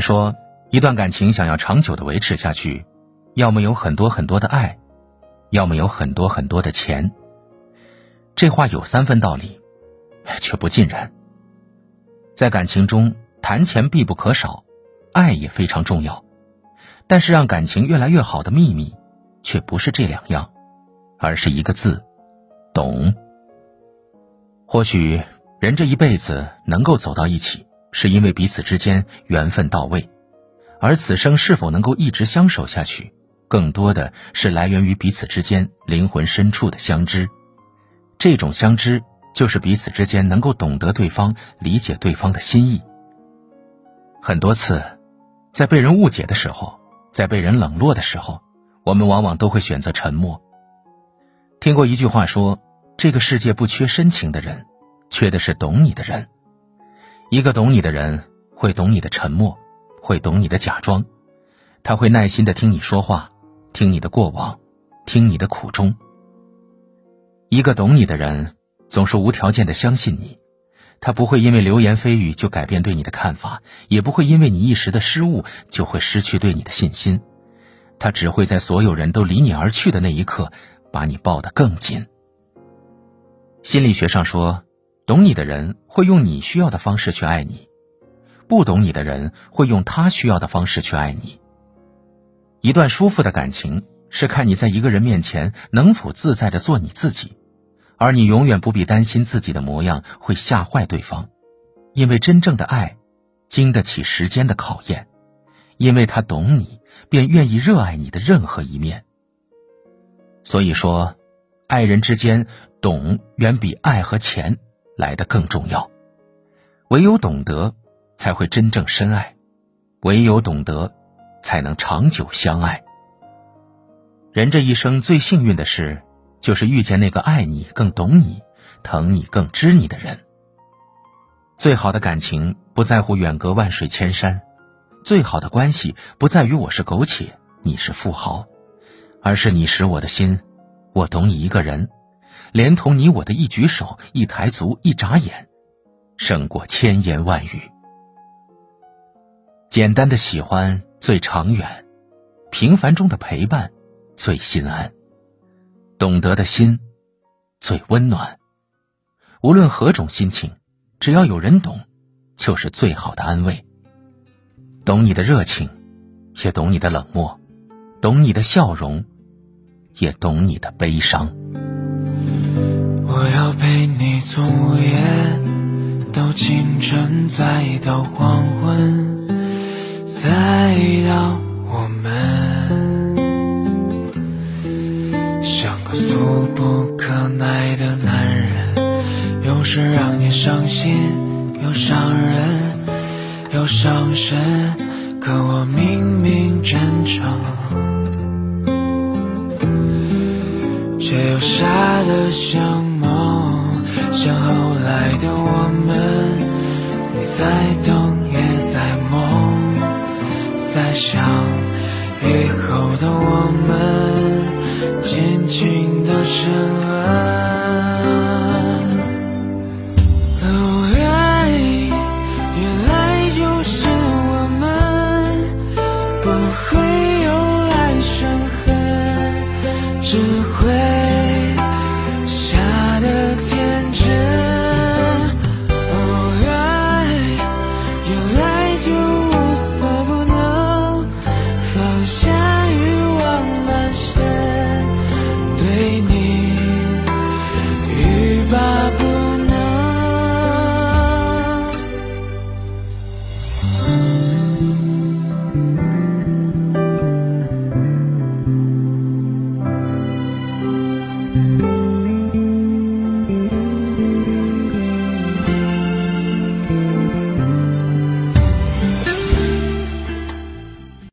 说，一段感情想要长久的维持下去，要么有很多很多的爱，要么有很多很多的钱。这话有三分道理，却不尽然。在感情中，谈钱必不可少，爱也非常重要。但是，让感情越来越好的秘密，却不是这两样，而是一个字：懂。或许，人这一辈子能够走到一起。是因为彼此之间缘分到位，而此生是否能够一直相守下去，更多的是来源于彼此之间灵魂深处的相知。这种相知，就是彼此之间能够懂得对方、理解对方的心意。很多次，在被人误解的时候，在被人冷落的时候，我们往往都会选择沉默。听过一句话说：“这个世界不缺深情的人，缺的是懂你的人。”一个懂你的人，会懂你的沉默，会懂你的假装，他会耐心的听你说话，听你的过往，听你的苦衷。一个懂你的人，总是无条件的相信你，他不会因为流言蜚语就改变对你的看法，也不会因为你一时的失误就会失去对你的信心，他只会在所有人都离你而去的那一刻，把你抱得更紧。心理学上说。懂你的人会用你需要的方式去爱你，不懂你的人会用他需要的方式去爱你。一段舒服的感情是看你在一个人面前能否自在的做你自己，而你永远不必担心自己的模样会吓坏对方，因为真正的爱经得起时间的考验，因为他懂你，便愿意热爱你的任何一面。所以说，爱人之间懂远比爱和钱。来的更重要，唯有懂得，才会真正深爱；唯有懂得，才能长久相爱。人这一生最幸运的事，就是遇见那个爱你、更懂你、疼你、更知你的人。最好的感情不在乎远隔万水千山，最好的关系不在于我是苟且，你是富豪，而是你识我的心，我懂你一个人。连同你我的一举手、一抬足、一眨眼，胜过千言万语。简单的喜欢最长远，平凡中的陪伴最心安，懂得的心最温暖。无论何种心情，只要有人懂，就是最好的安慰。懂你的热情，也懂你的冷漠；懂你的笑容，也懂你的悲伤。我要陪你从午夜到清晨，再到黄昏，再到我们，像个俗不可耐的男人，有时让你伤心，又伤人，又伤神，可我明明真诚，却又傻得像。爱来的我们你在等也在梦在想以后的我们尽情的沉沦哦爱原来就是我们不会